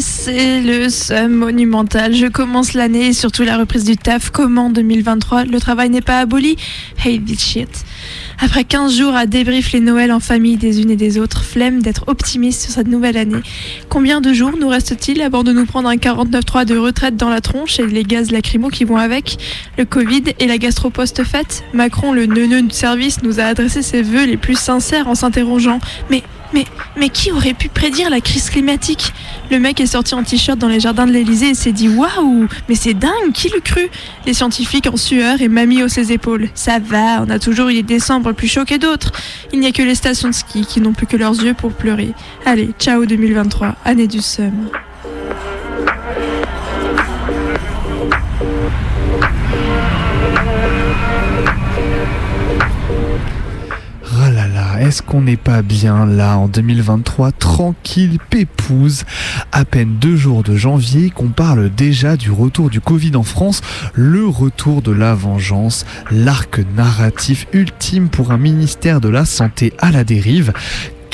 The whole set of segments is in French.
C'est le somme monumental. Je commence l'année et surtout la reprise du taf. Comment 2023 Le travail n'est pas aboli Hate this shit. Après 15 jours à débrief les Noëls en famille des unes et des autres, flemme d'être optimiste sur cette nouvelle année. Combien de jours nous reste-t-il avant de nous prendre un 49.3 de retraite dans la tronche et les gaz lacrymaux qui vont avec? Le Covid et la gastro post-fête Macron, le neuneu de service, nous a adressé ses vœux les plus sincères en s'interrogeant Mais mais, qui aurait pu prédire la crise climatique? Le mec est sorti en t-shirt dans les jardins de l'Elysée et s'est dit Waouh, mais c'est dingue, qui le crut? Les scientifiques en sueur et mamie hausse ses épaules. Ça va, on a toujours eu des décembre plus chauds que d'autres. Il n'y a que les stations de ski qui n'ont plus que leurs yeux pour pleurer. Allez, ciao 2023, année du seum. Est-ce qu'on n'est pas bien là en 2023, tranquille, pépouse À peine deux jours de janvier qu'on parle déjà du retour du Covid en France, le retour de la vengeance, l'arc narratif ultime pour un ministère de la Santé à la dérive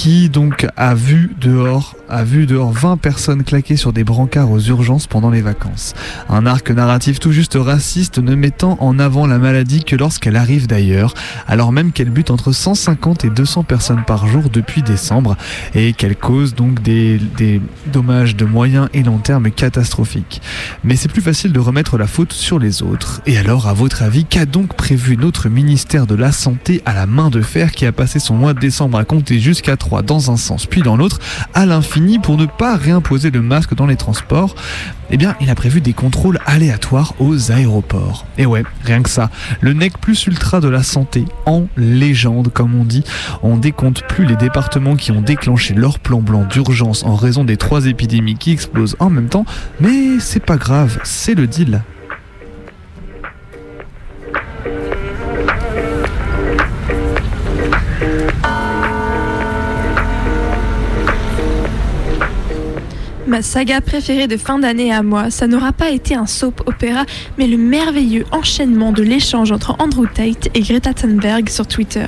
qui donc a vu dehors, a vu dehors 20 personnes claquer sur des brancards aux urgences pendant les vacances. Un arc narratif tout juste raciste ne mettant en avant la maladie que lorsqu'elle arrive d'ailleurs, alors même qu'elle bute entre 150 et 200 personnes par jour depuis décembre et qu'elle cause donc des, des dommages de moyen et long terme catastrophiques. Mais c'est plus facile de remettre la faute sur les autres. Et alors, à votre avis, qu'a donc prévu notre ministère de la Santé à la main de fer qui a passé son mois de décembre à compter jusqu'à 3 dans un sens puis dans l'autre à l'infini pour ne pas réimposer le masque dans les transports eh bien, il a prévu des contrôles aléatoires aux aéroports. Et ouais, rien que ça. Le nec plus ultra de la santé, en légende, comme on dit. On décompte plus les départements qui ont déclenché leur plan blanc d'urgence en raison des trois épidémies qui explosent en même temps. Mais c'est pas grave, c'est le deal. Saga préférée de fin d'année à moi, ça n'aura pas été un soap opéra, mais le merveilleux enchaînement de l'échange entre Andrew Tate et Greta Thunberg sur Twitter.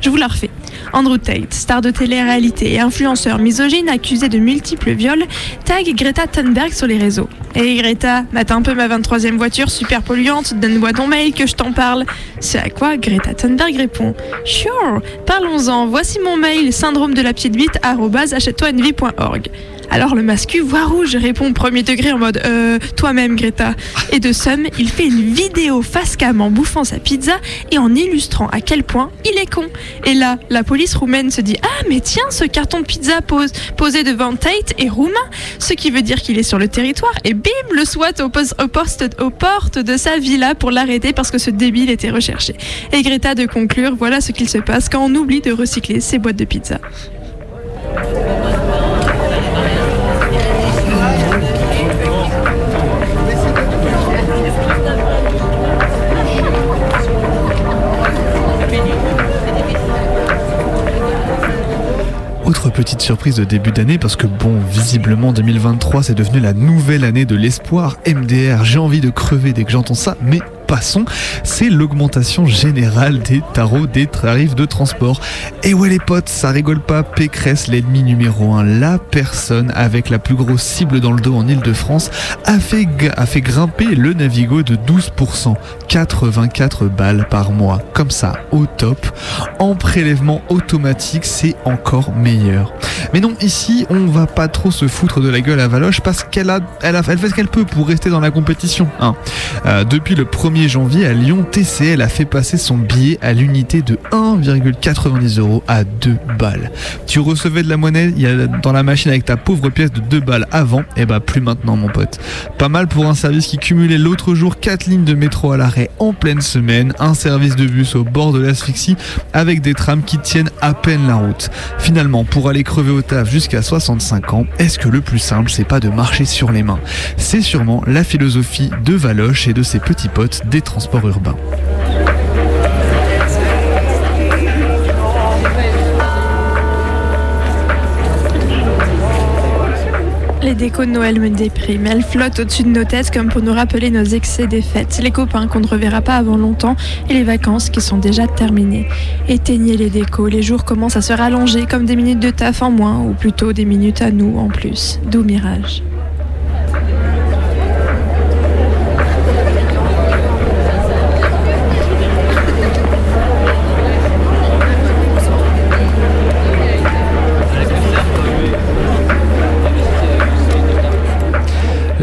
Je vous la refais. Andrew Tate, star de télé-réalité et influenceur misogyne accusé de multiples viols, tag Greta Thunberg sur les réseaux. Hé Greta, mate un peu ma 23e voiture super polluante, donne-moi ton mail que je t'en parle. C'est à quoi Greta Thunberg répond Sure, parlons-en, voici mon mail syndrome de la petite bite achète-toi-une-vie.org. Alors le mascu voit rouge répond premier degré en mode euh, toi-même Greta. Et de somme, il fait une vidéo face cam en bouffant sa pizza et en illustrant à quel point il est con. Et là, la police roumaine se dit ah mais tiens ce carton de pizza posé devant Tate est roumain, ce qui veut dire qu'il est sur le territoire. Et bim le SWAT au poste, aux portes de sa villa pour l'arrêter parce que ce débile était recherché. Et Greta de conclure voilà ce qu'il se passe quand on oublie de recycler ses boîtes de pizza. Petite surprise de début d'année parce que bon, visiblement 2023 c'est devenu la nouvelle année de l'espoir. MDR, j'ai envie de crever dès que j'entends ça, mais c'est l'augmentation générale des tarots des tarifs de transport. Et ouais les potes, ça rigole pas, Pécresse, l'ennemi numéro 1, la personne avec la plus grosse cible dans le dos en Ile-de-France, a fait, grimper le Navigo de 12%, 84 balles par mois, comme ça, au top. En prélèvement automatique, c'est encore meilleur. Mais non, ici, on va pas trop se foutre de la gueule à Valoche parce qu'elle a, fait ce qu'elle peut pour rester dans la compétition. Hein. Euh, depuis le 1er janvier, à Lyon, TCL a fait passer son billet à l'unité de 1,90 euros à 2 balles. Tu recevais de la monnaie dans la machine avec ta pauvre pièce de 2 balles avant, et bah plus maintenant mon pote. Pas mal pour un service qui cumulait l'autre jour 4 lignes de métro à l'arrêt en pleine semaine, un service de bus au bord de l'asphyxie avec des trams qui tiennent à peine la route. Finalement, pour aller crever au taf jusqu'à 65 ans, est-ce que le plus simple c'est pas de marcher sur les mains? C'est sûrement la philosophie de Valoche et de ses petits potes des transports urbains. Les décos de Noël me dépriment. Elles flottent au-dessus de nos têtes comme pour nous rappeler nos excès des fêtes, les copains qu'on ne reverra pas avant longtemps et les vacances qui sont déjà terminées. Éteignez les décos, les jours commencent à se rallonger comme des minutes de taf en moins, ou plutôt des minutes à nous en plus. Doux mirage.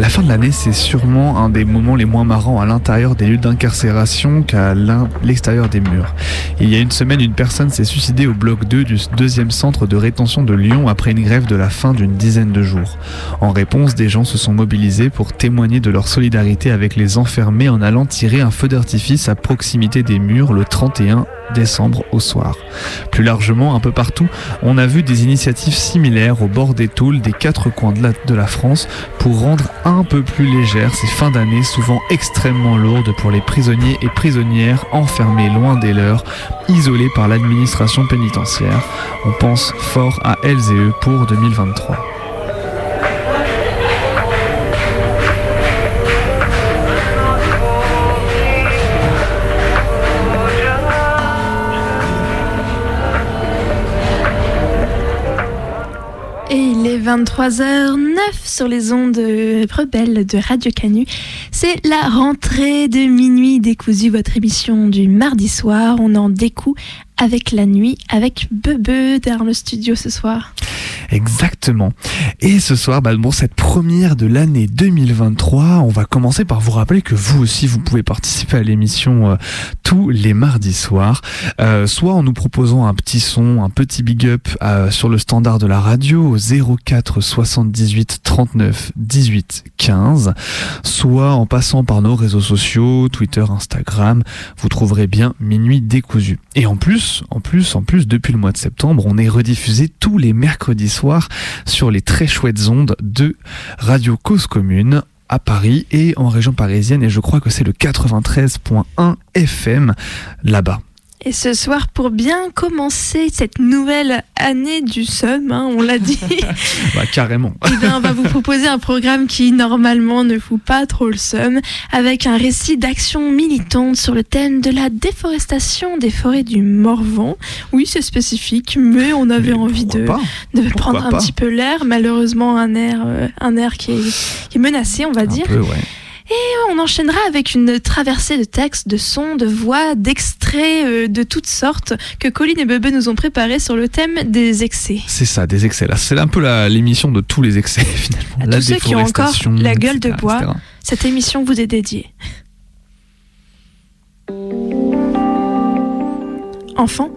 La fin de l'année, c'est sûrement un des moments les moins marrants à l'intérieur des lieux d'incarcération qu'à l'extérieur des murs. Il y a une semaine, une personne s'est suicidée au bloc 2 du deuxième centre de rétention de Lyon après une grève de la fin d'une dizaine de jours. En réponse, des gens se sont mobilisés pour témoigner de leur solidarité avec les enfermés en allant tirer un feu d'artifice à proximité des murs le 31 décembre au soir. Plus largement, un peu partout, on a vu des initiatives similaires au bord des tôles des quatre coins de la, France pour rendre un peu plus légères ces fins d'année souvent extrêmement lourdes pour les prisonniers et prisonnières enfermés loin des leurs, isolés par l'administration pénitentiaire. On pense fort à elles et eux pour 2023. 23h09 sur les ondes rebelles de Radio Canu. C'est la rentrée de minuit décousu, votre émission du mardi soir. On en découd avec la nuit, avec Bebe dans le studio ce soir. Exactement. Et ce soir, bah, cette première de l'année 2023, on va commencer par vous rappeler que vous aussi, vous pouvez participer à l'émission euh, tous les mardis soirs, euh, soit en nous proposant un petit son, un petit big up euh, sur le standard de la radio au 04 78 39 18 15, soit en passant par nos réseaux sociaux, Twitter, Instagram, vous trouverez bien Minuit décousu. Et en plus, en plus, en plus, depuis le mois de septembre, on est rediffusé tous les mercredis soirs sur les très chouettes ondes de Radio Cause Commune à Paris et en région parisienne et je crois que c'est le 93.1 FM là-bas. Et ce soir, pour bien commencer cette nouvelle année du SOM, hein, on l'a dit, bah, carrément. eh bien, on va vous proposer un programme qui normalement ne fout pas trop le SOM, avec un récit d'action militante sur le thème de la déforestation des forêts du Morvan. Oui, c'est spécifique, mais on avait Mais envie de, de Pourquoi prendre un pas? petit peu l'air. Malheureusement, un air, euh, un air qui est, qui est menacé, on va Un dire. peu, ouais. Et on enchaînera avec une traversée de textes, de sons, de voix, d'extraits euh, de toutes sortes que Colline et Bebe nous ont préparés sur le thème des excès. C'est ça, des excès. Là, c'est un peu l'émission de tous les excès finalement. À la tous ceux qui ont encore la gueule de bois. etc. Cette émission vous est dédiée. Enfant,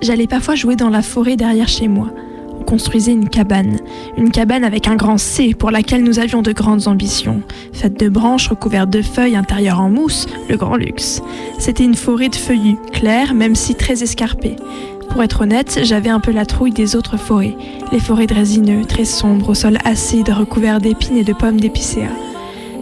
j'allais parfois jouer dans la forêt derrière chez moi. On construisait une cabane, une cabane avec un grand C pour laquelle nous avions de grandes ambitions. Faite de branches recouvertes de feuilles intérieures en mousse, le grand luxe. C'était une forêt de feuillus, claire même si très escarpée. Pour être honnête, j'avais un peu la trouille des autres forêts, les forêts de résineux, très sombres, au sol acide, recouvert d'épines et de pommes d'épicéa.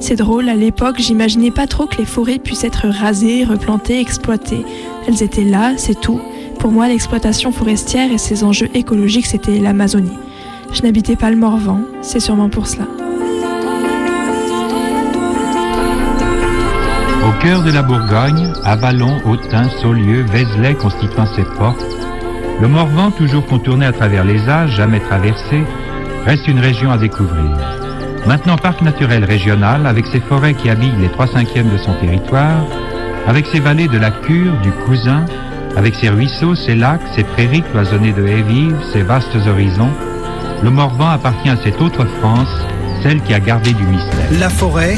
C'est drôle, à l'époque, j'imaginais pas trop que les forêts puissent être rasées, replantées, exploitées. Elles étaient là, c'est tout, Pour moi, l'exploitation forestière et ses enjeux écologiques, c'était l'Amazonie. Je n'habitais pas le Morvan, c'est sûrement pour cela. Au cœur de la Bourgogne, Avalon, Autun, Saulieu, Vézelay constituant ses portes, le Morvan, toujours contourné à travers les âges, jamais traversé, reste une région à découvrir. Maintenant parc naturel régional, avec ses forêts qui habillent les trois cinquièmes de son territoire, avec ses vallées de la Cure, du Cousin, avec ses ruisseaux, ses lacs, ses prairies cloisonnées de haies vives, ses vastes horizons, le Morvan appartient à cette autre France, celle qui a gardé du mystère. La forêt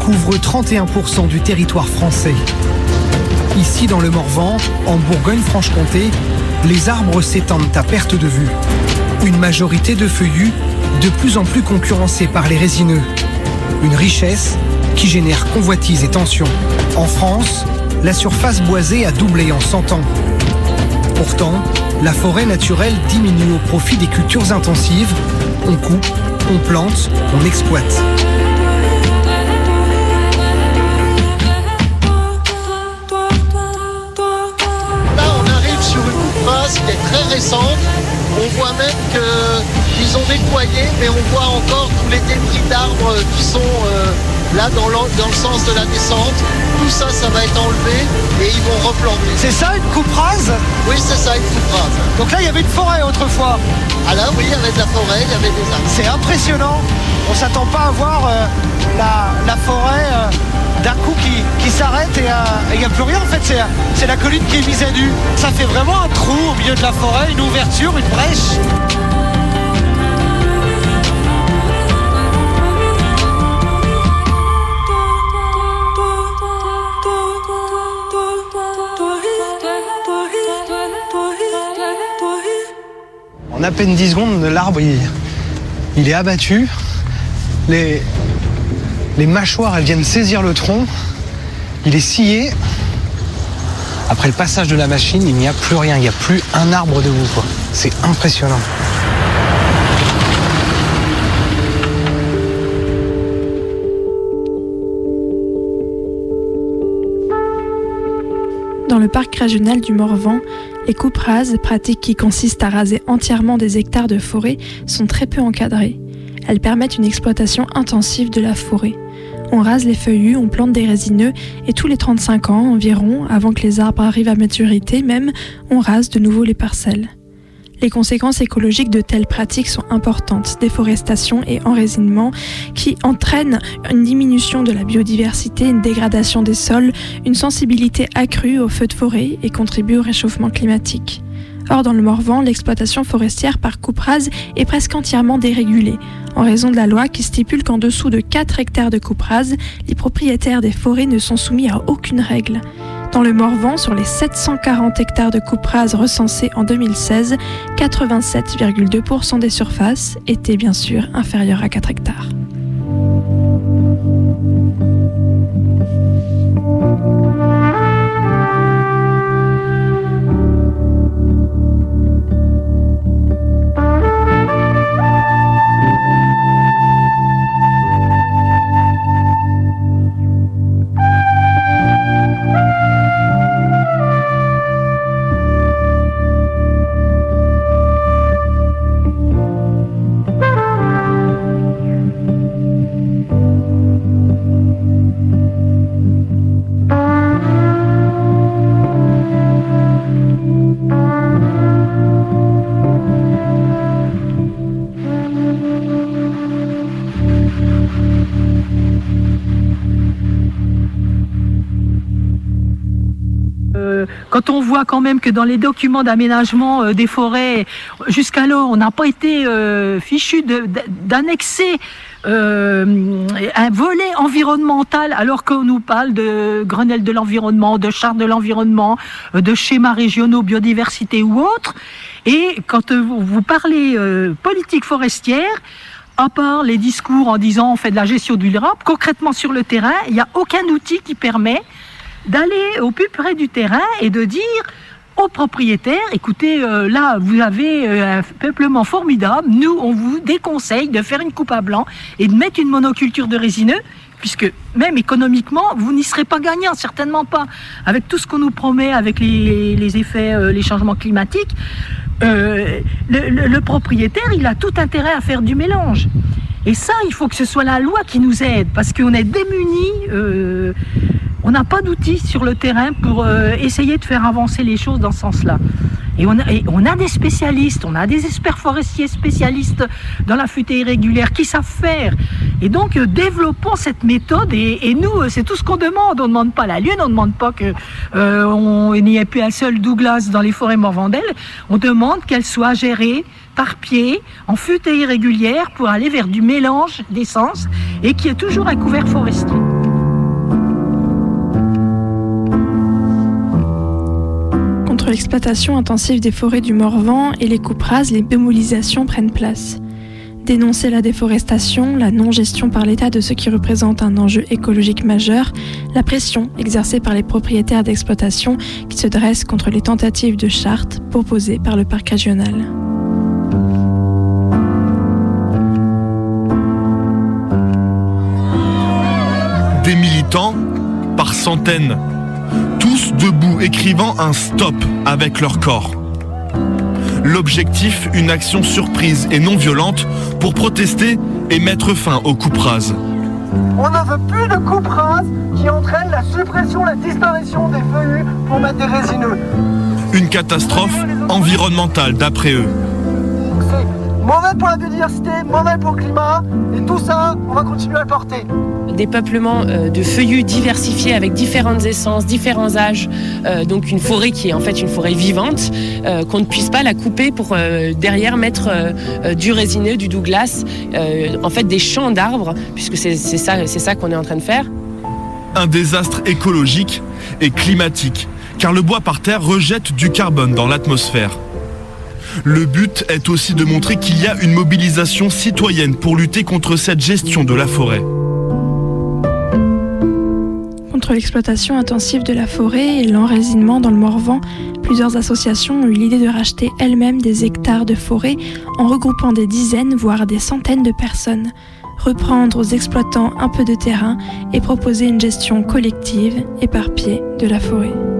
couvre 31% du territoire français. Ici, dans le Morvan, en Bourgogne-Franche-Comté, les arbres s'étendent à perte de vue. Une majorité de feuillus de plus en plus concurrencés par les résineux. Une richesse qui génère convoitise et tension. En France, la surface boisée a doublé en 100 ans. Pourtant, la forêt naturelle diminue au profit des cultures intensives. On coupe, on plante, on exploite. Là, on arrive sur une rase qui est très récente. On voit même qu'ils ont nettoyé, mais on voit encore tous les débris d'arbres qui sont euh, là dans, le- dans le sens de la descente. Tout ça, ça va être enlevé et ils vont replanter. C'est ça une coupe rase? Oui, c'est ça, une coupe rase. Donc là, il y avait une forêt autrefois. Ah là, oui, il y avait de la forêt, il y avait des arbres. C'est impressionnant. On s'attend pas à voir euh, la, la forêt euh, d'un coup qui, qui s'arrête et euh, il n'y a plus rien en fait. C'est, c'est la colline qui est mise à nu. Ça fait vraiment un trou au milieu de la forêt, une ouverture, une brèche. En à peine 10 secondes, l'arbre est abattu. Les, mâchoires viennent saisir le tronc. Il est scié. Après le passage de la machine, il n'y a plus rien. Il n'y a plus un arbre debout. C'est impressionnant. Dans le parc régional du Morvan, les coupes rases, pratiques qui consistent à raser entièrement des hectares de forêt, sont très peu encadrées. Elles permettent une exploitation intensive de la forêt. On rase les feuillus, on plante des résineux et tous les 35 ans environ, avant que les arbres arrivent à maturité même, on rase de nouveau les parcelles. Les conséquences écologiques de telles pratiques sont importantes, déforestation et enracinement, qui entraînent une diminution de la biodiversité, une dégradation des sols, une sensibilité accrue aux feux de forêt et contribuent au réchauffement climatique. Or, dans le Morvan, l'exploitation forestière par coupe rase est presque entièrement dérégulée, en raison de la loi qui stipule qu'en dessous de 4 hectares de coupe rase, les propriétaires des forêts ne sont soumis à aucune règle. Dans le Morvan, sur les 740 hectares de coupe rase recensés en 2016, 87,2% des surfaces étaient bien sûr inférieures à 4 hectares. Quand on voit quand même que dans les documents d'aménagement euh, des forêts, jusqu'alors, on n'a pas été euh, fichu d'annexer euh, un volet environnemental, alors qu'on nous parle de Grenelle de l'environnement, de charte de l'environnement, euh, de schémas régionaux biodiversité ou autres. Et quand vous, parlez politique forestière, à part les discours en disant on fait de la gestion du durable, concrètement sur le terrain, il n'y a aucun outil qui permet d'aller au plus près du terrain et de dire aux propriétaires, écoutez, euh, là, vous avez euh, un peuplement formidable, nous, on vous déconseille de faire une coupe à blanc et de mettre une monoculture de résineux puisque même économiquement, vous n'y serez pas gagnant, certainement pas. Avec tout ce qu'on nous promet, avec les, effets, euh, les changements climatiques, euh, le, propriétaire, il a tout intérêt à faire du mélange. Et ça, il faut que ce soit la loi qui nous aide, parce qu'on est démunis, euh, on n'a pas d'outils sur le terrain pour essayer de faire avancer les choses dans ce sens-là. Et on, a, on a des spécialistes, on a des experts forestiers spécialistes dans la futée irrégulière qui savent faire. Et donc, développons cette méthode. Et, nous, euh, c'est tout ce qu'on demande. On ne demande pas la lune, on ne demande pas qu'il euh, n'y ait plus un seul Douglas dans les forêts morvandelles. On demande qu'elle soit gérée par pied, en futée irrégulière, pour aller vers du mélange d'essence et qui est toujours un couvert forestier. l'exploitation intensive des forêts du Morvan et les coupes rases, les démolisations prennent place. Dénoncer la déforestation, la non-gestion par l'État de ce qui représente un enjeu écologique majeur, la pression exercée par les propriétaires d'exploitation qui se dressent contre les tentatives de charte proposées par le parc régional. Des militants, par centaines, tous debout écrivant un stop avec leur corps. L'objectif, une action surprise et non violente pour protester et mettre fin aux coupes rases. On ne veut plus de coupes rases qui entraînent la suppression, la disparition des feuillus pour mettre des résineux. Une catastrophe environnementale d'après eux. C'est mauvais pour la biodiversité, mauvais pour le climat, et tout ça, on va continuer à le porter des peuplements euh, de feuillus diversifiés avec différentes essences, différents âges. Euh, donc une forêt qui est en fait une forêt vivante, euh, qu'on ne puisse pas la couper pour derrière mettre du résineux, du Douglas, en fait des champs d'arbres, puisque c'est ça, ça qu'on est en train de faire. Un désastre écologique et climatique, car le bois par terre rejette du carbone dans l'atmosphère. Le but est aussi de montrer qu'il y a une mobilisation citoyenne pour lutter contre cette gestion de la forêt l'exploitation intensive de la forêt et l'enracinement dans le Morvan, plusieurs associations ont eu l'idée de racheter elles-mêmes des hectares de forêt en regroupant des dizaines, voire des centaines de personnes, reprendre aux exploitants un peu de terrain et proposer une gestion collective, éparpillée de la forêt.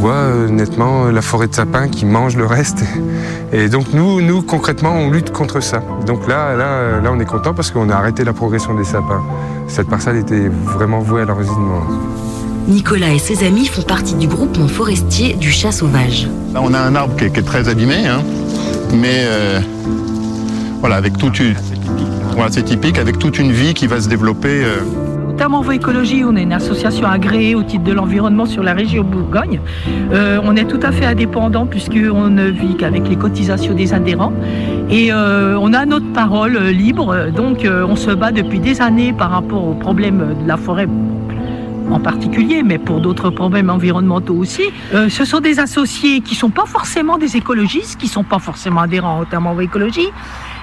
Voit euh, nettement la forêt de sapins qui mange le reste. Et donc nous, nous concrètement, on lutte contre ça. Donc là, là, là on est content parce qu'on a arrêté la progression des sapins. Cette parcelle était vraiment vouée à l'enracinement. Nicolas et ses amis font partie du groupement forestier du chat sauvage. on a un arbre qui est, très abîmé, hein. mais euh, voilà, avec toute une, voilà, c'est typique, avec toute une vie qui va se développer. Euh, Tamorvo Écologie, on est une association agréée au titre de l'environnement sur la région Bourgogne. Euh, on est tout à fait indépendant puisqu'on ne vit qu'avec les cotisations des adhérents. Et euh, on a notre parole libre, donc euh, on se bat depuis des années par rapport aux problèmes de la forêt en particulier, mais pour d'autres problèmes environnementaux aussi. ce sont des associés qui ne sont pas forcément des écologistes, qui ne sont pas forcément adhérents au Tamorvo Écologie,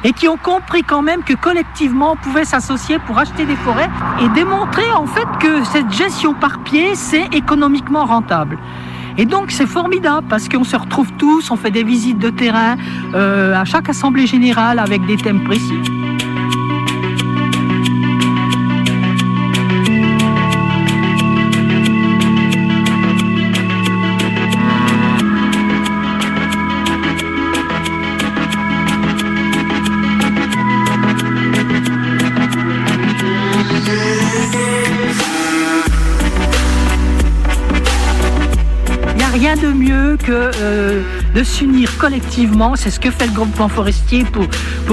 et qui ont compris quand même que collectivement on pouvait s'associer pour acheter des forêts et démontrer en fait que cette gestion par pied c'est économiquement rentable. Et donc c'est formidable parce qu'on se retrouve tous, on fait des visites de terrain euh, à chaque assemblée générale avec des thèmes précis. Collectivement. C'est ce que fait le groupement forestier pour,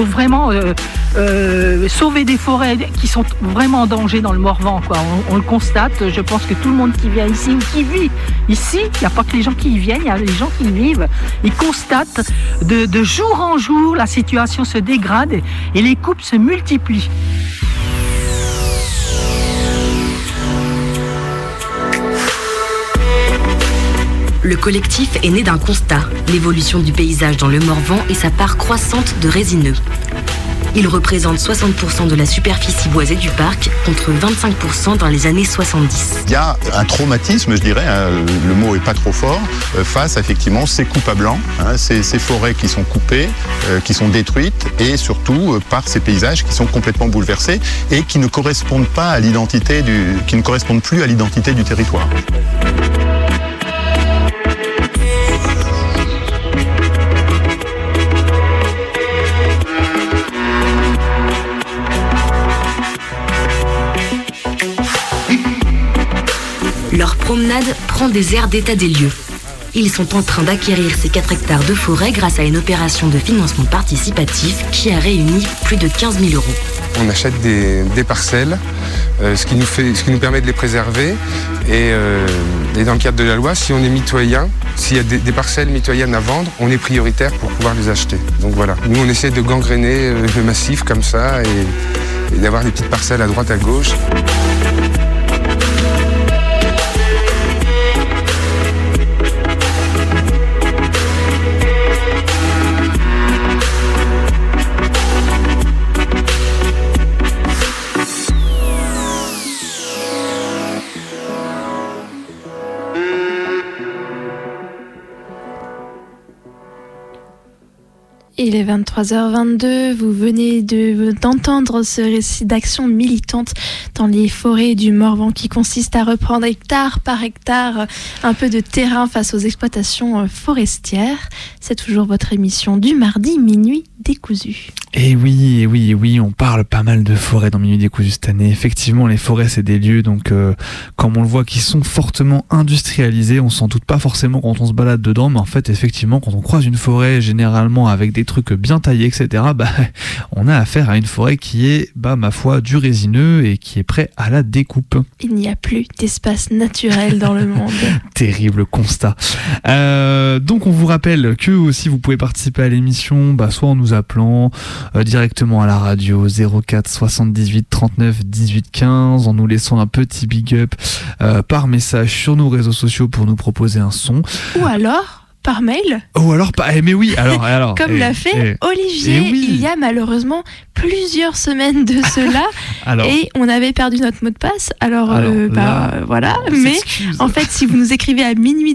vraiment euh, euh, sauver des forêts qui sont vraiment en danger dans le Morvan. On, le constate. Je pense que tout le monde qui vient ici ou qui vit ici, il n'y a pas que les gens qui y viennent, il y a les gens qui y vivent. Ils constatent de jour en jour la situation se dégrade et les coupes se multiplient. Le collectif est né d'un constat, l'évolution du paysage dans le Morvan et sa part croissante de résineux. Ils représentent 60% de la superficie boisée du parc contre 25% dans les années 70. Il y a un traumatisme, je dirais, hein, le mot est pas trop fort, euh, face à effectivement ces coupes à blanc, hein, ces, forêts qui sont coupées, euh, qui sont détruites et surtout euh, par ces paysages qui sont complètement bouleversés et qui ne correspondent plus à l'identité du territoire. Promenade prend des airs d'état des lieux. Ils sont en train d'acquérir ces 4 hectares de forêt grâce à une opération de financement participatif qui a réuni plus de 15 000 euros. On achète des, parcelles, euh, ce, qui nous fait, ce qui nous permet de les préserver. Et, euh, et dans le cadre de la loi, si on est mitoyen, s'il y a des, des parcelles mitoyennes à vendre, on est prioritaire pour pouvoir les acheter. Donc voilà, nous on essaie de gangréner euh, le massif comme ça et, et d'avoir des petites parcelles à droite à gauche. Il est 23h22, vous venez de- d'entendre ce récit d'action militante dans les forêts du Morvan qui consiste à reprendre hectare par hectare un peu de terrain face aux exploitations euh, forestières. C'est toujours votre émission du mardi minuit décousu. Et oui, et oui, et oui, on parle pas mal de forêts dans Minuit décousu cette année. Effectivement, les forêts, c'est des lieux, donc, euh, comme on le voit, qui sont fortement industrialisés. On s'en doute pas forcément quand on se balade dedans, mais en fait, effectivement, quand on croise une forêt, généralement avec des trucs bien taillés, etc., bah, on a affaire à une forêt qui est, bah, ma foi, du résineux et qui est prêt à la découpe. Il n'y a plus d'espace naturel dans le monde. Terrible constat. Euh, donc on vous rappelle que aussi vous pouvez participer à l'émission, bah, soit en nous appelant euh, directement à la radio 04 78 39 18 15, en nous laissant un petit big up euh, par message sur nos réseaux sociaux pour nous proposer un son. Ou alors par mail, Ou alors pas. eh, mais oui, alors, alors. comme eh, l'a fait eh, Olivier eh oui. il y a malheureusement plusieurs semaines de cela. Alors. Et on avait perdu notre mot de passe. Alors, Alors, euh, bah, là, voilà. Mais en fait, si vous nous écrivez à minuit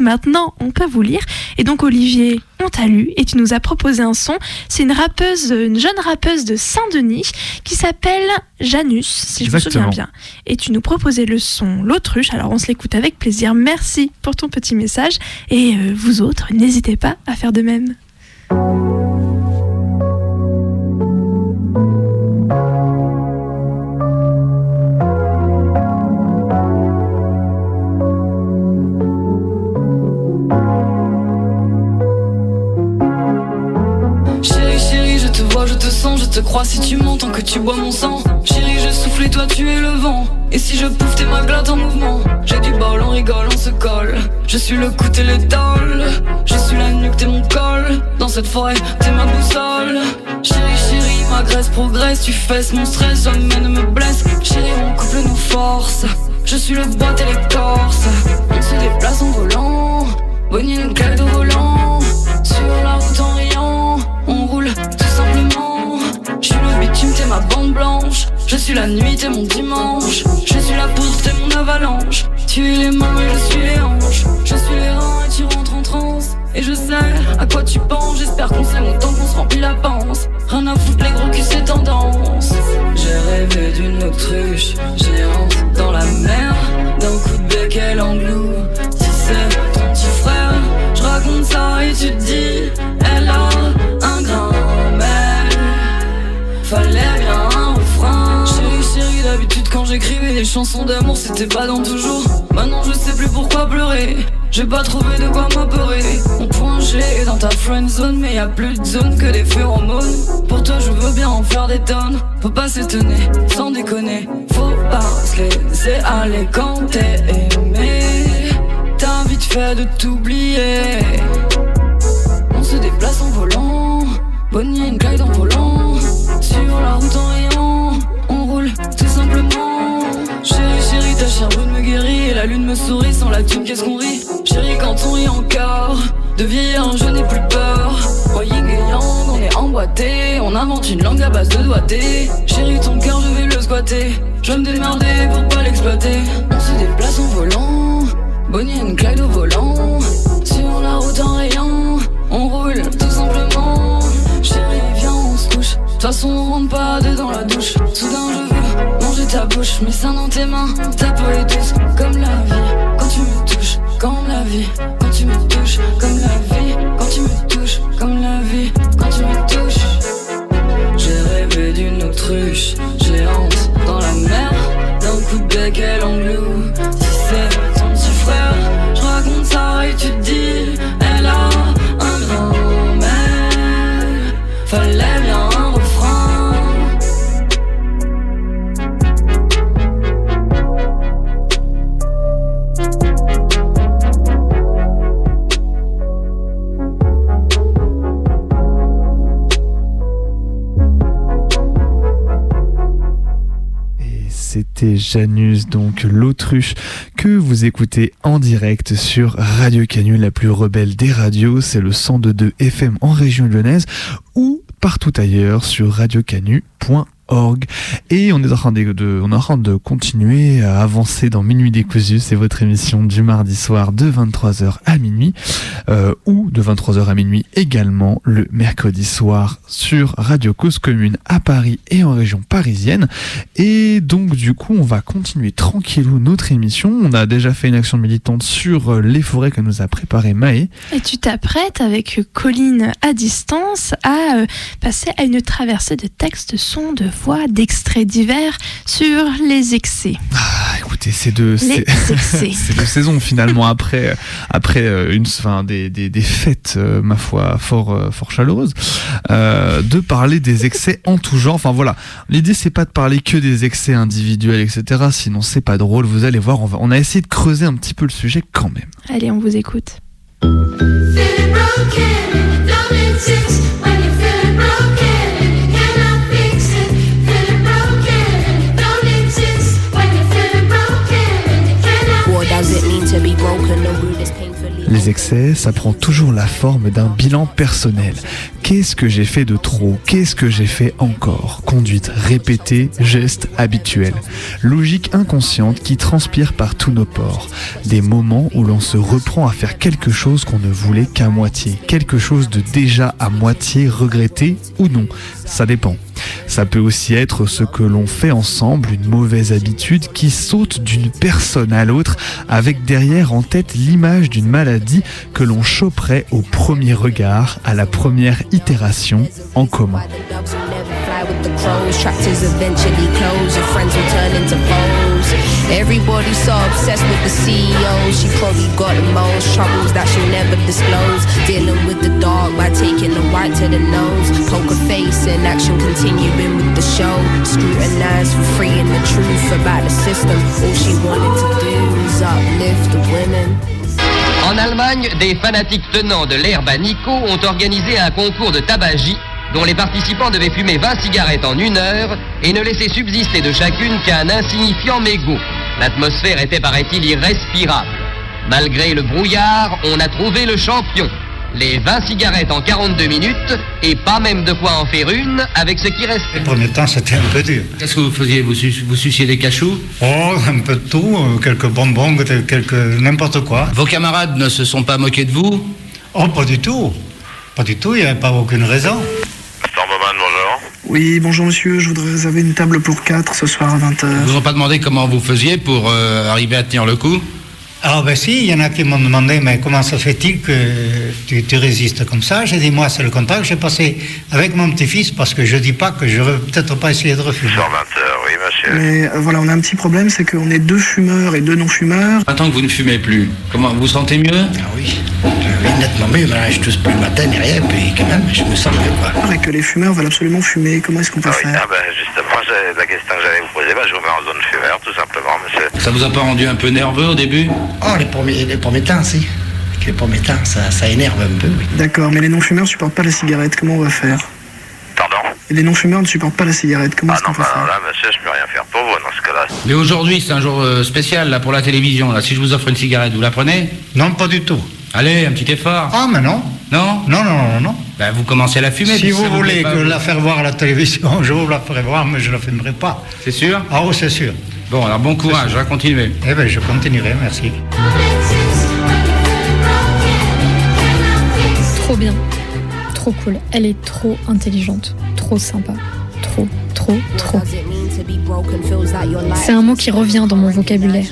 maintenant on peut vous lire. Et donc, Olivier, on t'a lu et tu nous as proposé un son. C'est une rappeuse, une jeune rappeuse de Saint-Denis qui s'appelle Janus, si je me souviens bien. Et tu nous proposais le son L'autruche. Alors, on se l'écoute avec plaisir. Merci pour ton petit message. Et euh, vous autres, n'hésitez pas à faire de même. Vois, je te sens, je te crois si tu m'entends que tu bois mon sang. Chérie, je souffle et toi tu es le vent. Et si je pouffe, t'es ma glatte en mouvement. J'ai du bol, on rigole, on se colle. Je suis le coup, t'es l'étole. Je suis la nuque, t'es mon col. Dans cette forêt, t'es ma boussole. Chérie, chérie, ma graisse progresse. Tu fesses mon stress, jamais ne me blesse. Chérie, on couple nos forces. Je suis le bois, t'es l'écorce. On se déplace en volant. Bonnie, claque de volant. Sur la route en riant, on roule t'es ma bande blanche. Je suis la nuit, t'es mon dimanche. Je suis la poudre, t'es mon avalanche. Tu es les mains et je suis les hanches. Je suis les reins et tu rentres en transe. Et je sais à quoi tu penses. J'espère qu'on s'aime autant qu'on se remplit la panse. Rien à foutre, les gros culs, c'est tendance. J'ai rêvé d'une autruche géante dans la mer. D'un coup de bec, elle engloue. Si c'est ton petit frère, je raconte ça et tu te dis, elle a fallait un refrain. Chérie, chérie, d'habitude quand j'écrivais des chansons d'amour, c'était pas dans toujours. Maintenant je sais plus pourquoi pleurer. J'ai pas trouvé de quoi m'apeurer. Mon point G est dans ta friend zone, mais y a plus de zone que des phéromones. Pour toi, je veux bien en faire des tonnes. Faut pas s'étonner, sans déconner. Faut pas se laisser aller quand t'es aimé. T'as vite fait de t'oublier. On se déplace en volant. Bonnie, une dans le volant. En rayon, on roule tout simplement. Chérie, chérie, ta chair brune me guérit. Et la lune me sourit sans la thune, qu'est-ce qu'on rit? Chérie, quand on rit encore. De vieillir, je n'ai plus peur. En yin et yang, on est boiter. On invente une langue à base de doigté. Chérie, ton cœur, je vais le squatter. Je vais me démerder pour pas l'exploiter. On se déplace en volant. Bonnie and Clyde au volant. Sur la route en rayon. On roule tout simplement. Chérie, façon, on rentre pas dedans la douche. Soudain, je veux manger ta bouche. Mes seins dans tes mains. Ta peau est douce comme la vie. Quand tu me touches, comme la vie. Quand tu me touches, comme la vie. Janus, donc l'autruche, que vous écoutez en direct sur Radio Canu, la plus rebelle des radios. C'est le 102.2 FM en région lyonnaise ou partout ailleurs sur Et on est en train de, on continuer à avancer dans Minuit décousu. C'est votre émission du mardi soir de 23h à minuit euh, ou de 23h à minuit également le mercredi soir sur Radio Cause Commune à Paris et en région parisienne. Et donc du coup, on va continuer tranquillou notre émission. On a déjà fait une action militante sur euh, les forêts que nous a préparé Maë. Et tu t'apprêtes avec Colline à distance à euh, passer à une traversée de textes, sons, de d'extraits divers sur les excès. Ah, écoutez, c'est de, c'est, de saison finalement après, après euh, une, enfin, des, des, des fêtes, euh, ma foi, fort, euh, fort chaleureuses, euh, de parler des excès en tout genre. Enfin voilà, l'idée c'est pas de parler que des excès individuels, etc. Sinon c'est pas drôle. Vous allez voir, on, va, on a essayé de creuser un petit peu le sujet quand même. Allez, on vous écoute. Les excès, ça prend toujours la forme d'un bilan personnel. Qu'est-ce que j'ai fait de trop? Qu'est-ce que j'ai fait encore? Conduite répétée, gestes habituels. Logique inconsciente qui transpire par tous nos pores. Des moments où l'on se reprend à faire quelque chose qu'on ne voulait qu'à moitié. Quelque chose de déjà à moitié regretté ou non. Ça dépend. Ça peut aussi être ce que l'on fait ensemble, une mauvaise habitude qui saute d'une personne à l'autre avec derrière en tête l'image d'une maladie que l'on choperait au premier regard, à la première itération en commun. Everybody's so obsessed with the CEO. She probably got the most troubles that she'll never disclose. Dealing with the dark by taking the white to the nose. Poker face in action, continuing with the show. Scrutinized for freeing the truth about the system. All she wanted to do was uplift the women. En Allemagne, des fanatiques tenants de l'herbe à Nico ont organisé un concours de tabagie dont les participants devaient fumer 20 cigarettes en une heure et ne laisser subsister de chacune qu'un insignifiant mégot. L'atmosphère était, paraît-il, irrespirable. Malgré le brouillard, on a trouvé le champion. Les 20 cigarettes en 42 minutes et pas même de quoi en faire une avec ce qui restait. Le premier temps, c'était un peu dur. Qu'est-ce que vous faisiez? Vous suciez des cachous? Oh, un peu de tout, euh, quelques bonbons, quelques n'importe quoi. Vos camarades ne se sont pas moqués de vous? Oh, pas du tout. Pas du tout, il n'y avait pas aucune raison. Oui, bonjour monsieur, je voudrais réserver une table pour 4 ce soir à 20h. Ils vous ont pas demandé comment vous faisiez pour euh, arriver à tenir le coup? Ah ben si, il y en a qui m'ont demandé, mais comment ça fait-il que tu, tu résistes comme ça? J'ai dit, moi, c'est le contraire, j'ai passé avec mon petit-fils, parce que je dis pas que je vais peut-être pas essayer de refuser. Sur 20h, oui monsieur. Mais euh, voilà, on a un petit problème, c'est qu'on est deux fumeurs et deux non-fumeurs. Maintenant que vous ne fumez plus, comment vous vous sentez mieux? Ah oui, oui, nettement mieux, maintenant je tousse plus le matin ni rien, puis quand même, je me sens mieux, quoi. Et que les fumeurs veulent absolument fumer, comment est-ce qu'on peut faire Ah ben justement, la question que j'allais vous poser, ben, je vous mets en zone fumeur, tout simplement, monsieur. Ça vous a pas rendu un peu nerveux au début? Oh, les premiers, les premiers temps, si. Les premiers temps, ça, ça énerve un peu, oui. D'accord, mais les non-fumeurs supportent pas la cigarette, comment on va faire? Pardon? Et les non-fumeurs ne supportent pas la cigarette, comment est-ce qu'on peut Ben, faire? là, monsieur, je peux rien faire pour vous dans ce cas-là. Mais aujourd'hui, c'est un jour euh, spécial là pour la télévision. Là, si je vous offre une cigarette, vous la prenez? Non, pas du tout. Allez, un petit effort. Ah, mais non. Non Non, non, non, non. Bah, vous commencez à la fumer. Si vous voulez que vous- la faire voir à la télévision, je vous la ferai voir, mais je ne la filmerai pas. C'est sûr Ah oui, c'est sûr. Bon, alors bon courage, va continuer. Eh bien, je continuerai, merci. Trop bien. Trop cool. Elle est trop intelligente. Trop sympa. Trop, trop, trop. C'est un mot qui revient dans mon vocabulaire,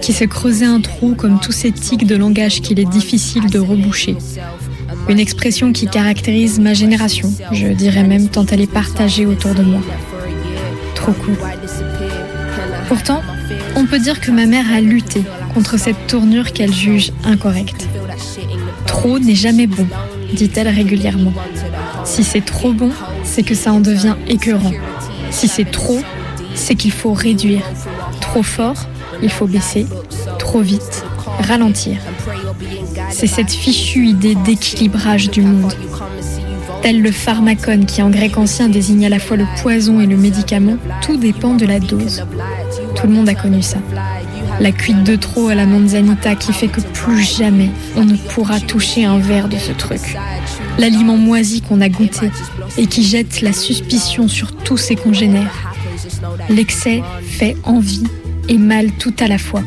qui se creusait un trou comme tous ces tics de langage qu'il est difficile de reboucher. Une expression qui caractérise ma génération, je dirais même tant elle est partagée autour de moi. Trop cool. Pourtant, on peut dire que ma mère a lutté contre cette tournure qu'elle juge incorrecte. Trop n'est jamais bon, dit-elle régulièrement. Si c'est trop bon, c'est que ça en devient écœurant. Si c'est trop, c'est qu'il faut réduire. Trop fort, il faut baisser. Trop vite, ralentir. C'est cette fichue idée d'équilibrage du monde. Tel le pharmacone qui en grec ancien désigne à la fois le poison et le médicament, tout dépend de la dose. Tout le monde a connu ça. La cuite de trop à la manzanita qui fait que plus jamais on ne pourra toucher un verre de ce truc. L'aliment moisi qu'on a goûté et qui jette la suspicion sur tous ses congénères. L'excès fait envie et mal tout à la fois.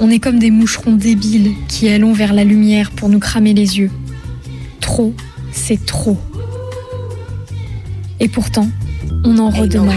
On est comme des moucherons débiles qui allons vers la lumière pour nous cramer les yeux. Trop, c'est trop. Et pourtant, on en redemande.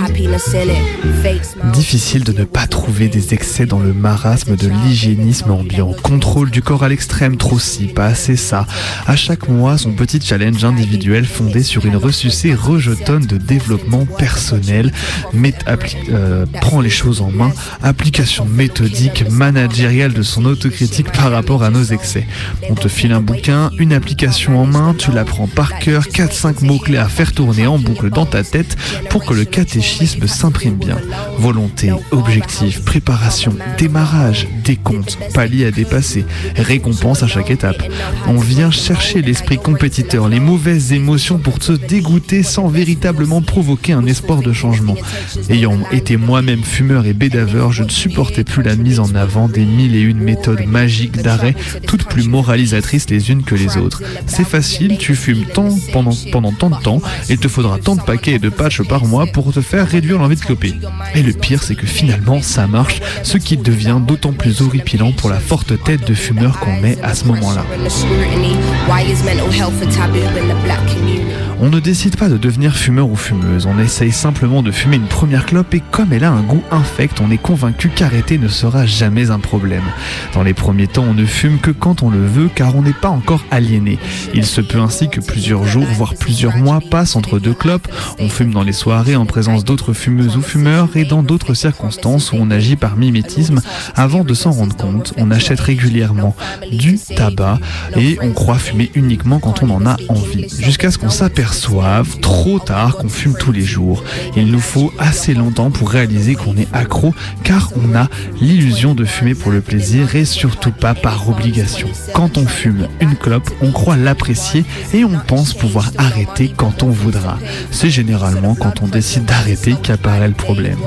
Difficile de ne pas trouver des excès dans le marasme de l'hygiénisme ambiant. Contrôle du corps à l'extrême, trop ci, pas assez ça. À chaque mois, son petit challenge individuel fondé sur une ressucée rejetonne de développement personnel. Met- appli- euh, prend les choses en main. Application méthodique, managériale de son autocritique par rapport à nos excès. On te file un bouquin, une application en main, tu la prends par cœur, 4-5 mots-clés à faire tourner en boucle dans ta tête pour que le catéchisme s'imprime bien. Volonté, objectif, préparation, démarrage, décompte, palier à dépasser, récompense à chaque étape. On vient chercher l'esprit compétiteur, les mauvaises émotions pour se dégoûter sans véritablement provoquer un espoir de changement. Ayant été moi-même fumeur et bédaveur, je ne supportais plus la mise en avant des mille et une méthodes magiques d'arrêt, toutes plus moralisatrices les unes que les autres. C'est facile, tu fumes tant pendant, pendant tant de temps, il te faudra tant de paquets et de patchs par mois pour te faire réduire l'envie de cloper. Et le pire, c'est que finalement, ça marche, ce qui devient d'autant plus horripilant pour la forte tête de fumeur qu'on est à ce moment-là. On ne décide pas de devenir fumeur ou fumeuse, on essaye simplement de fumer une première clope et comme elle a un goût infect, on est convaincu qu'arrêter ne sera jamais un problème. Dans les premiers temps, on ne fume que quand on le veut car on n'est pas encore aliéné. Il se peut ainsi que plusieurs jours, voire plusieurs mois passent entre deux clopes. On fume dans les soirées en présence d'autres fumeuses ou fumeurs et dans d'autres circonstances où on agit par mimétisme. Avant de s'en rendre compte, on achète régulièrement du tabac et on croit fumer uniquement quand on en a envie. Jusqu'à ce qu'on s'aperçoive trop tard qu'on fume tous les jours. Il nous faut assez longtemps pour réaliser qu'on est accro car on a l'illusion de fumer pour le plaisir et surtout pas par obligation. Quand on fume une clope, on croit l'apprécier et on pense pouvoir arrêter quand on voudra. C'est généralement quand on décide d'arrêter qu'apparaît le problème.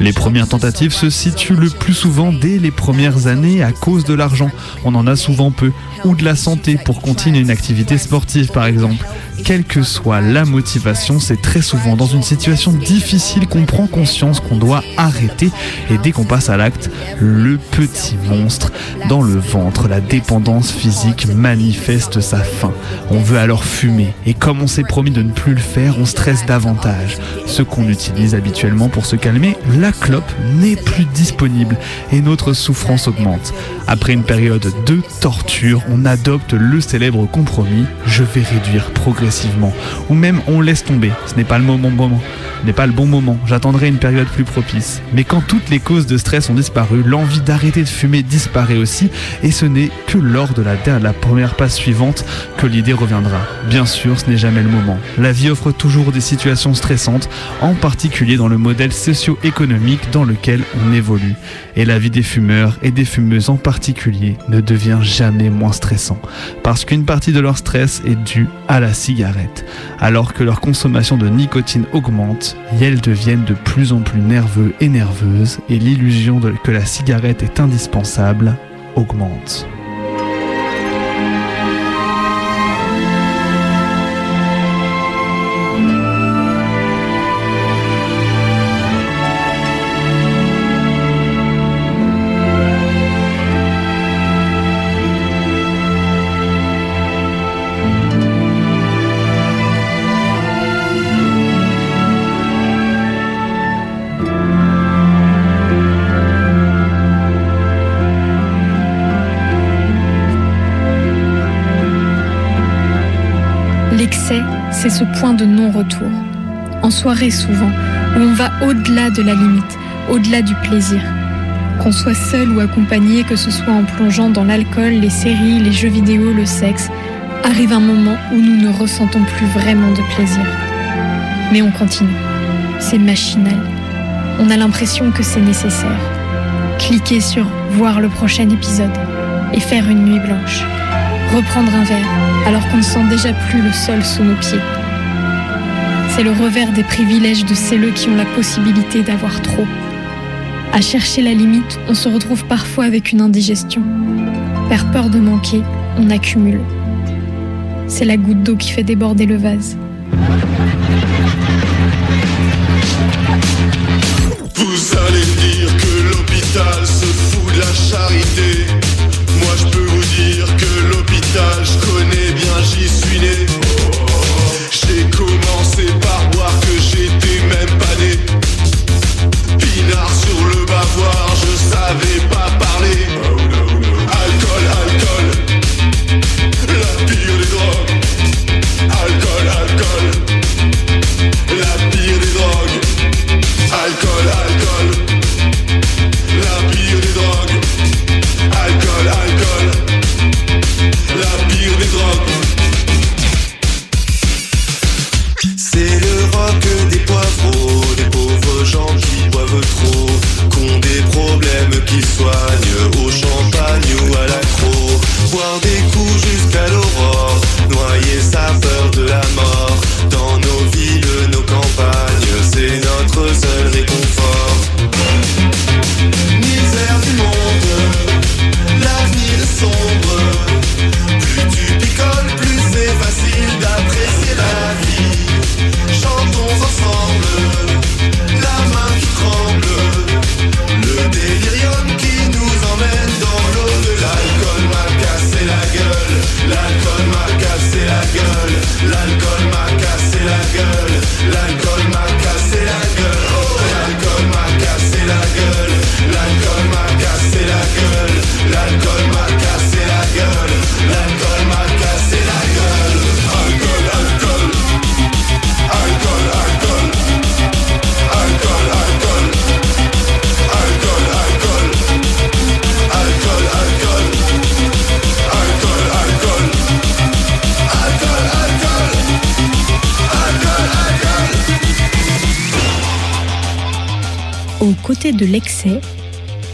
Les premières tentatives se situent le plus souvent dès les premières années à cause de l'argent. On en a souvent peu. Ou de la santé pour continuer une activité sportive par exemple. Quelle que soit la motivation, c'est très souvent dans une situation difficile qu'on prend conscience qu'on doit arrêter. Et dès qu'on passe à l'acte, le petit monstre dans le ventre, la dépendance physique manifeste sa faim. On veut alors fumer. Et comme on s'est promis de ne plus le faire, on stresse davantage. Ce qu'on utilise habituellement pour se calmer, la clope n'est plus disponible et notre souffrance augmente. Après une période de torture, on adopte le célèbre compromis je vais réduire progressivement. Ou même on laisse tomber, ce n'est pas le moment, moment. N'est pas le bon moment, j'attendrai une période plus propice. Mais quand toutes les causes de stress ont disparu, l'envie d'arrêter de fumer disparaît aussi, et ce n'est que lors de la, de la première passe suivante que l'idée reviendra. Bien sûr, ce n'est jamais le moment. La vie offre toujours des situations stressantes, en particulier dans le modèle socio-économique dans lequel on évolue. Et la vie des fumeurs et des fumeuses en particulier ne devient jamais moins stressant, parce qu'une partie de leur stress est due à la cigarette. Alors que leur consommation de nicotine augmente, elles deviennent de plus en plus nerveux et nerveuses, et l'illusion que la cigarette est indispensable augmente. Ce point de non-retour. En soirée souvent, où on va au-delà de la limite, au-delà du plaisir. Qu'on soit seul ou accompagné, que ce soit en plongeant dans l'alcool, les séries, les jeux vidéo, le sexe, arrive un moment où nous ne ressentons plus vraiment de plaisir. Mais on continue. C'est machinal. On a l'impression que c'est nécessaire. Cliquer sur voir le prochain épisode et faire une nuit blanche. Reprendre un verre alors qu'on ne sent déjà plus le sol sous nos pieds. C'est le revers des privilèges de celles qui ont la possibilité d'avoir trop. À chercher la limite, on se retrouve parfois avec une indigestion. Par peur de manquer, on accumule. C'est la goutte d'eau qui fait déborder le vase. Vous allez dire que l'hôpital se fout de la charité.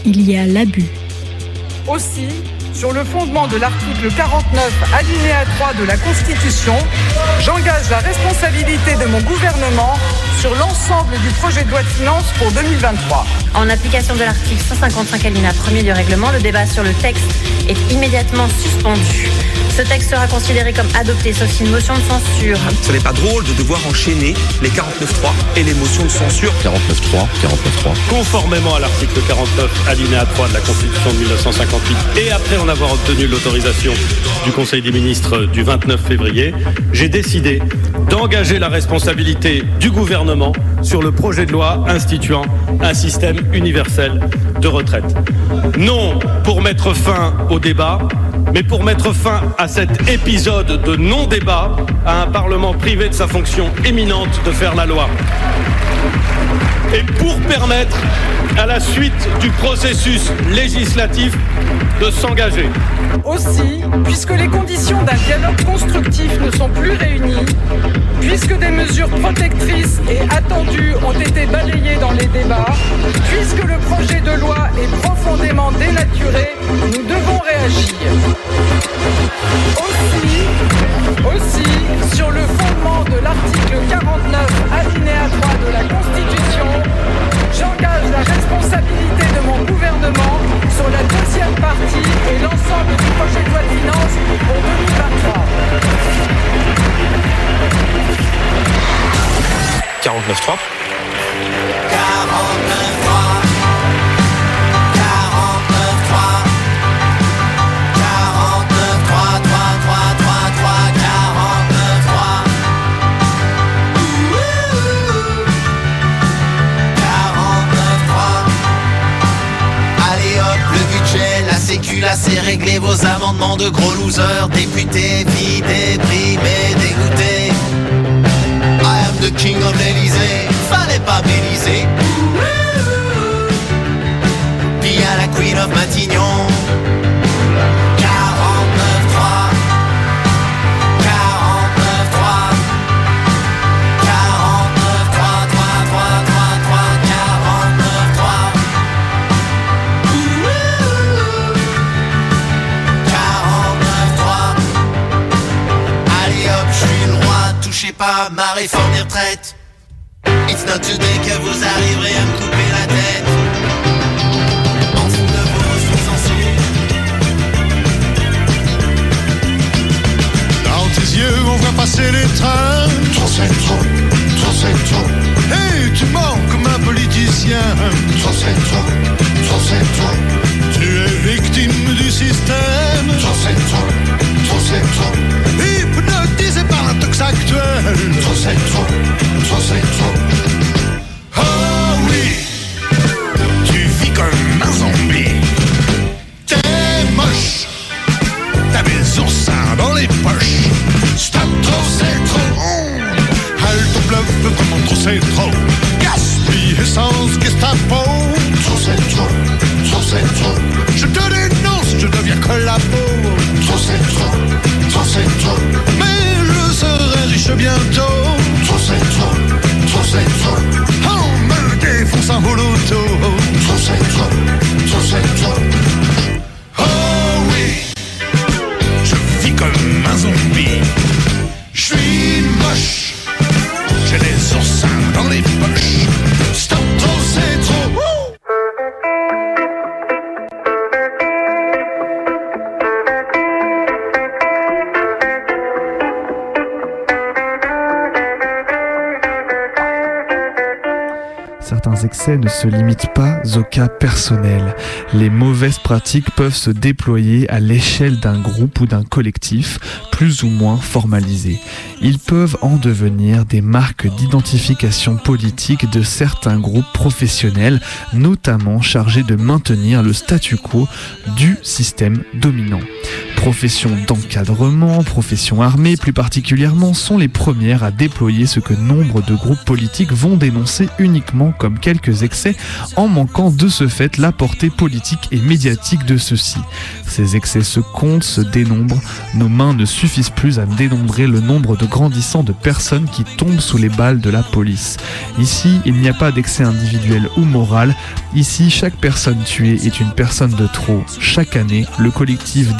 Il y a l'abus. Aussi, sur le fondement de l'article 49 alinéa 3 de la Constitution, j'engage la responsabilité de mon gouvernement sur l'ensemble du projet de loi de finances pour 2023. En application de l'article 155 alinéa 1er du règlement, le débat sur le texte est immédiatement suspendu. Ce texte sera considéré comme adopté sauf si une motion de censure. Ce n'est pas drôle de devoir enchaîner les 49.3 et les motions de censure. 49.3, 49.3. Conformément à l'article 49 alinéa 3 de la Constitution de 1958 et après en avoir obtenu l'autorisation du Conseil des ministres du 29 février, j'ai décidé d'engager la responsabilité du gouvernement sur le projet de loi instituant un système universel de retraite. Non pour mettre fin au débat, mais pour mettre fin à cet épisode de non-débat, à un Parlement privé de sa fonction éminente de faire la loi. Et pour permettre à la suite du processus législatif de s'engager. Aussi, puisque les conditions d'un dialogue constructif ne sont plus réunies, puisque des mesures protectrices et attendues ont été balayées dans les débats, puisque le projet de loi est profondément dénaturé, nous devons réagir. Aussi, aussi, sur le fondement de l'article 49, alinéa 3 de la Constitution, j'engage la responsabilité de mon gouvernement sur la deuxième partie et l'ensemble du projet de loi de finances pour 2023. 49.3 49.3 Passez régler vos amendements de gros losers, députés, vides, déprimés, dégoûtés. I am the king of l'Elysée, fallait pas m'Élysée. Puis à la queen of Matignon. Touchez pas ma réforme des retraites. It's not today que vous arriverez à me couper la tête. En fond de vos sous-censures. Dans tes yeux, on voit passer les trains. Trop c'est trop, trop c'est trop. Hey, tu mens comme un politicien. Trop c'est trop, trop c'est trop. Tu es victime du système. Trop c'est trop, trop c'est trop. Actuel. Trop c'est trop, trop c'est trop. Oh oui, tu vis comme un zombie. T'es moche. T'as des oursins dans les poches. Stop, trop c'est trop. Halte bluff, vraiment trop c'est trop. Gaspille essence, Gestapo. Trop c'est trop, trop c'est trop. Je te dénonce, je deviens collabo. Trop c'est trop, trop c'est trop. Riche bientôt. Trop c'est trop, trop c'est trop. En me défonçant au loto. Trop c'est trop, Ne se limitent pas au cas personnel. Les mauvaises pratiques peuvent se déployer à l'échelle d'un groupe ou d'un collectif, plus ou moins formalisé. Ils peuvent en devenir des marques d'identification politique de certains groupes professionnels, notamment chargés de maintenir le statu quo du système dominant. Professions d'encadrement, professions armées plus particulièrement, sont les premières à déployer ce que nombre de groupes politiques vont dénoncer uniquement comme quelques excès, en manquant de ce fait la portée politique et médiatique de ceux-ci. Ces excès se comptent, se dénombrent, nos mains ne suffisent plus à dénombrer le nombre de grandissant de personnes qui tombent sous les balles de la police. Ici, il n'y a pas d'excès individuel ou moral, ici chaque personne tuée est une personne de trop. Chaque année, le collectif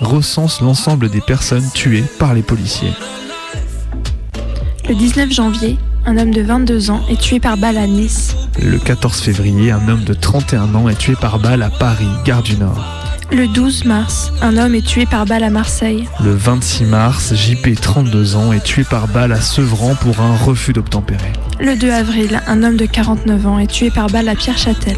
Recense l'ensemble des personnes tuées par les policiers. Le 19 janvier, un homme de 22 ans est tué par balle à Nice. Le 14 février, un homme de 31 ans est tué par balle à Paris, gare du Nord. Le 12 mars, un homme est tué par balle à Marseille. Le 26 mars, JP, 32 ans, est tué par balle à Sevran pour un refus d'obtempérer. Le 2 avril, un homme de 49 ans est tué par balle à Pierre-Châtel.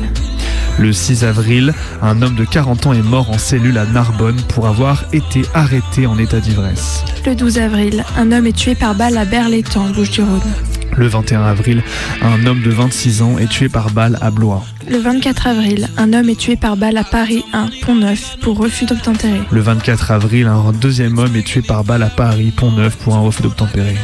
Le 6 avril, un homme de 40 ans est mort en cellule à Narbonne pour avoir été arrêté en état d'ivresse. Le 12 avril, un homme est tué par balle à Berlétan, Bouches-du-Rhône. Le 21 avril, un homme de 26 ans est tué par balle à Blois. Le 24 avril, un homme est tué par balle à Paris 1, Pont-Neuf, pour refus d'obtempérer. Le 24 avril, un deuxième homme est tué par balle à Paris, Pont-Neuf, pour un refus d'obtempérer.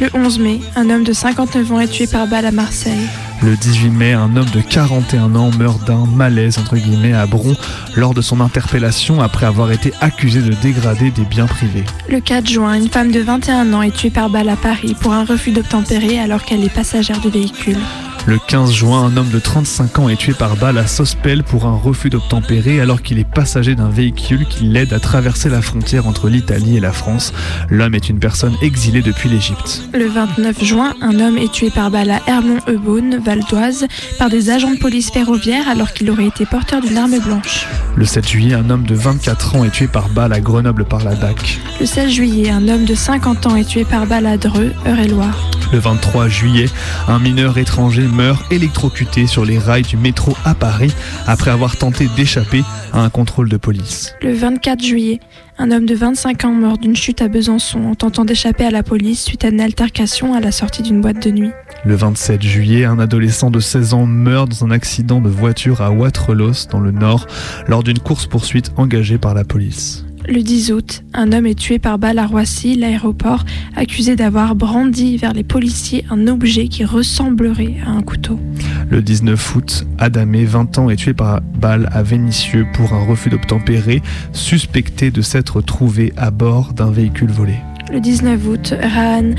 Le 11 mai, un homme de 59 ans est tué par balle à Marseille. Le 18 mai, un homme de 41 ans meurt d'un malaise entre guillemets à Bron lors de son interpellation après avoir été accusé de dégrader des biens privés. Le 4 juin, une femme de 21 ans est tuée par balle à Paris pour un refus d'obtempérer alors qu'elle est passagère de véhicule. Le 15 juin, un homme de 35 ans est tué par balle à Sospel pour un refus d'obtempérer alors qu'il est passager d'un véhicule qui l'aide à traverser la frontière entre l'Italie et la France. L'homme est une personne exilée depuis l'Égypte. Le 29 juin, un homme est tué par balle à Hermont-Eubonne, Val d'Oise, par des agents de police ferroviaire alors qu'il aurait été porteur d'une arme blanche. Le 7 juillet, un homme de 24 ans est tué par balle à Grenoble par la DAC. Le 16 juillet, un homme de 50 ans est tué par balle à Dreux, Eure-et-Loire. Le 23 juillet, un mineur étranger meurt électrocuté sur les rails du métro à Paris après avoir tenté d'échapper à un contrôle de police. Le 24 juillet, un homme de 25 ans mort d'une chute à Besançon en tentant d'échapper à la police suite à une altercation à la sortie d'une boîte de nuit. Le 27 juillet, un adolescent de 16 ans meurt dans un accident de voiture à Waterloo, dans le Nord, lors d'une course-poursuite engagée par la police. Le 10 août, un homme est tué par balle à Roissy, l'aéroport, accusé d'avoir brandi vers les policiers un objet qui ressemblerait à un couteau. Le 19 août, Adamé, 20 ans, est tué par balle à Vénissieux pour un refus d'obtempérer, suspecté de s'être trouvé à bord d'un véhicule volé. Le 19 août, Rahan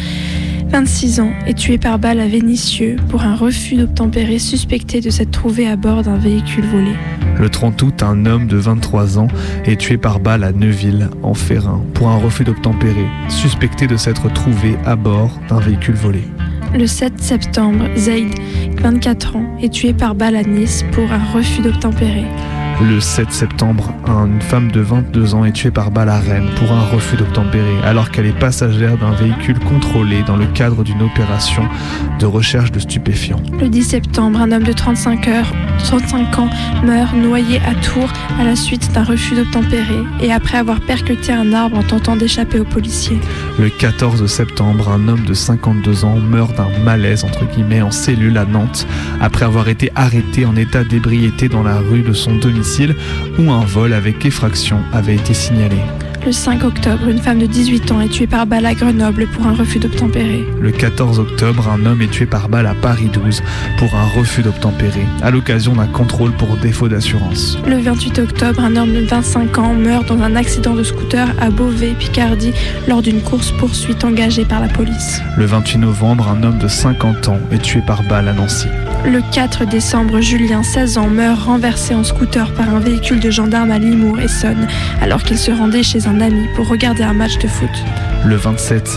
26 ans, est tué par balle à Vénissieux pour un refus d'obtempérer suspecté de s'être trouvé à bord d'un véhicule volé. Le 30 août, un homme de 23 ans est tué par balle à Neuville, en Ferrin, pour un refus d'obtempérer, suspecté de s'être trouvé à bord d'un véhicule volé. Le 7 septembre, Zaid, 24 ans, est tué par balle à Nice pour un refus d'obtempérer. Le 7 septembre, une femme de 22 ans est tuée par balle à pour un refus d'obtempérer alors qu'elle est passagère d'un véhicule contrôlé dans le cadre d'une opération de recherche de stupéfiants. Le 10 septembre, un homme de 35, heures, 35 ans meurt noyé à Tours à la suite d'un refus d'obtempérer et après avoir percuté un arbre en tentant d'échapper aux policiers. Le 14 septembre, un homme de 52 ans meurt d'un malaise entre guillemets en cellule à Nantes après avoir été arrêté en état d'ébriété dans la rue de son domicile où un vol avec effraction avait été signalé. Le 5 octobre, une femme de 18 ans est tuée par balle à Grenoble pour un refus d'obtempérer. Le 14 octobre, un homme est tué par balle à Paris 12 pour un refus d'obtempérer, à l'occasion d'un contrôle pour défaut d'assurance. Le 28 octobre, un homme de 25 ans meurt dans un accident de scooter à Beauvais, Picardie, lors d'une course-poursuite engagée par la police. Le 28 novembre, un homme de 50 ans est tué par balle à Nancy. Le 4 décembre, Julien, 16 ans, meurt renversé en scooter par un véhicule de gendarme à Limours, Essonne, alors qu'il se rendait chez un pour regarder un match de foot. Le 27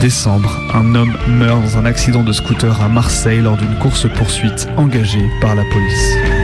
décembre, un homme meurt dans un accident de scooter à Marseille lors d'une course-poursuite engagée par la police.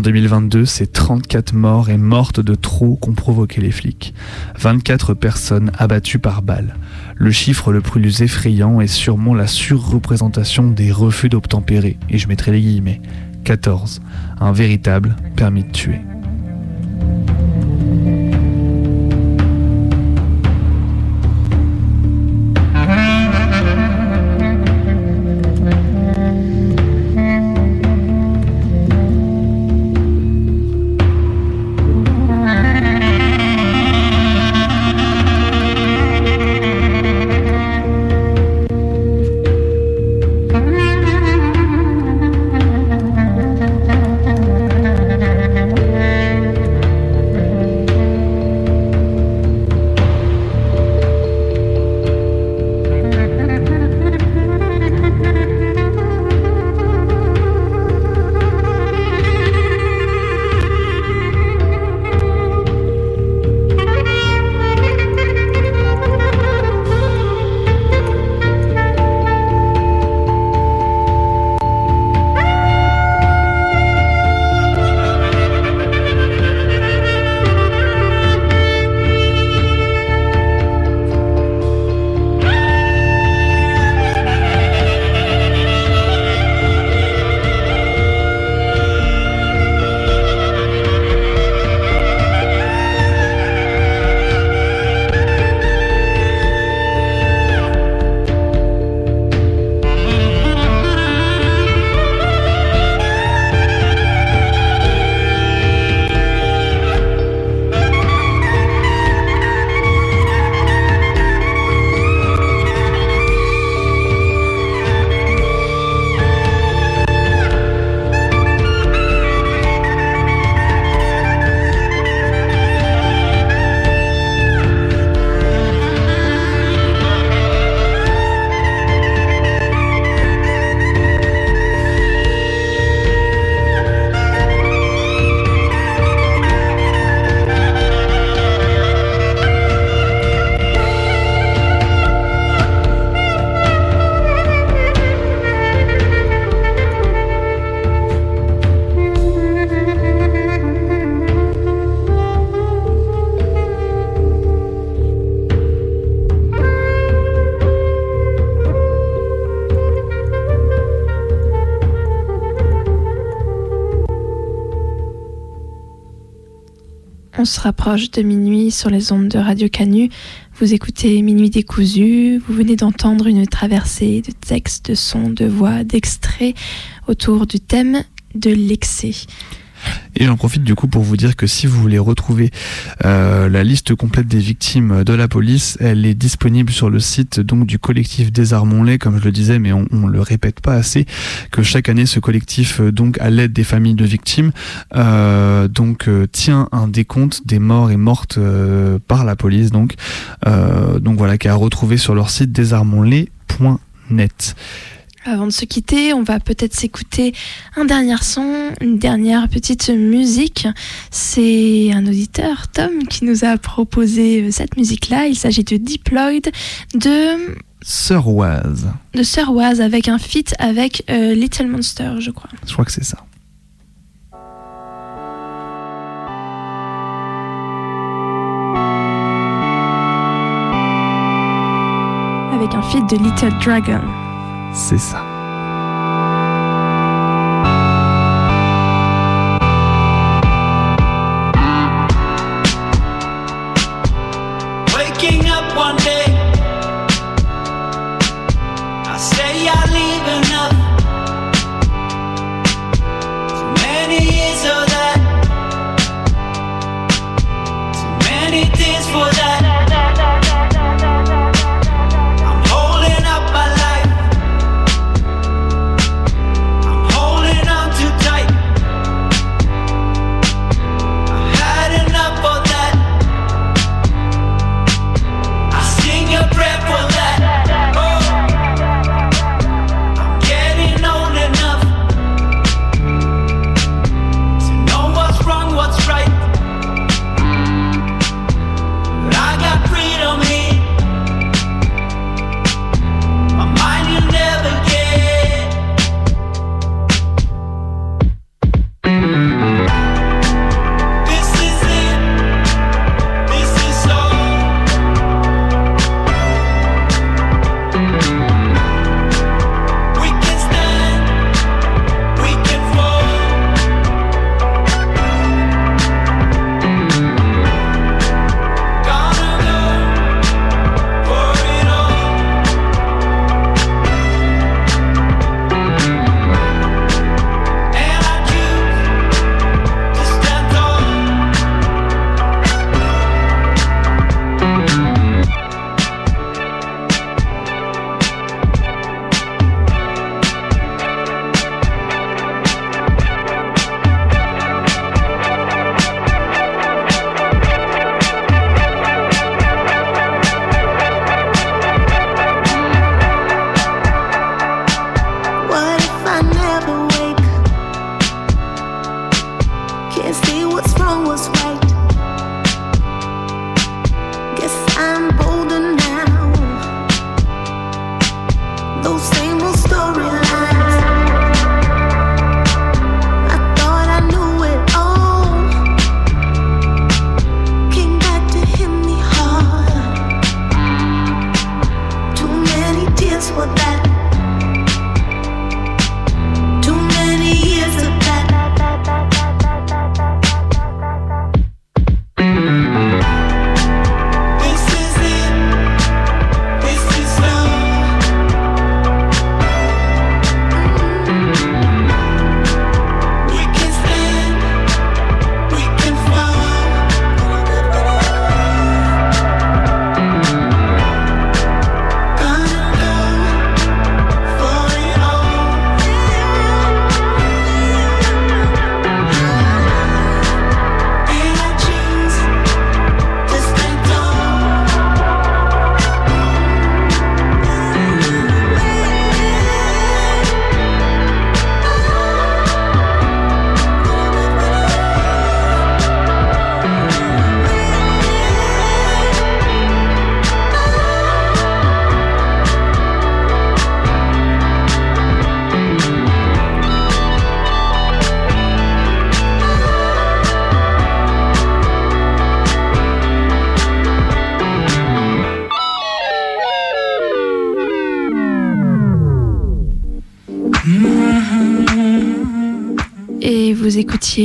En 2022, c'est 34 morts et mortes de trop qu'ont provoqué les flics. 24 personnes abattues par balle. Le chiffre le plus effrayant est sûrement la surreprésentation des refus d'obtempérer, et je mettrai les guillemets. 14. Un véritable permis de tuer. Se rapproche de minuit sur les ondes de Radio Canu. Vous écoutez Minuit décousu. Vous venez d'entendre une traversée de textes, de sons, de voix, d'extraits autour du thème de l'excès. Et j'en profite du coup pour vous dire que si vous voulez retrouver euh, la liste complète des victimes de la police, elle est disponible sur le site donc du collectif Désarmons-les, comme je le disais, mais on, on le répète pas assez, que chaque année ce collectif euh, donc à l'aide des familles de victimes euh, donc euh, tient un décompte des morts et mortes euh, par la police donc donc voilà qui est à retrouver sur leur site désarmons-les.net. Avant de se quitter, on va peut-être s'écouter un dernier son, une dernière petite musique. C'est un auditeur, Tom, qui nous a proposé cette musique-là. Il s'agit de Deployed de, Sir Waz, de Sir Waz avec un feat avec euh, Little Monster, je crois. je crois que c'est ça. Avec un feat de Little Dragon. C'est ça.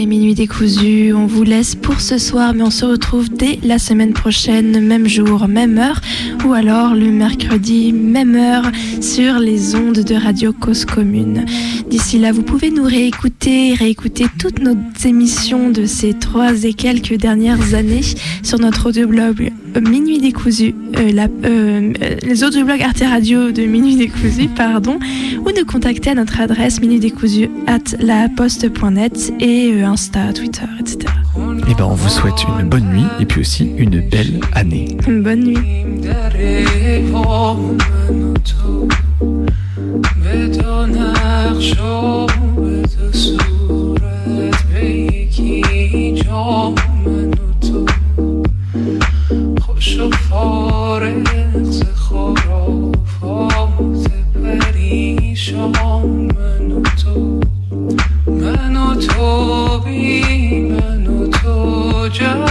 Minuit décousu. On vous laisse pour ce soir, mais on se retrouve dès la semaine prochaine, même jour, même heure, ou alors le mercredi, même heure, sur les ondes de Radio Cause Commune. D'ici là, vous pouvez nous réécouter, réécouter toutes nos émissions de ces trois et quelques dernières années sur notre audioblog euh, Minuit décousu, euh, la- euh, les audioblogs Arte Radio de Minuit décousu, pardon, ou nous contacter à notre adresse minutdécousu at laposte.net et euh, Insta, Twitter, etc. Et eh ben, on vous souhaite une bonne nuit et puis aussi une belle année. Bonne nuit. تو بی من و تو جمع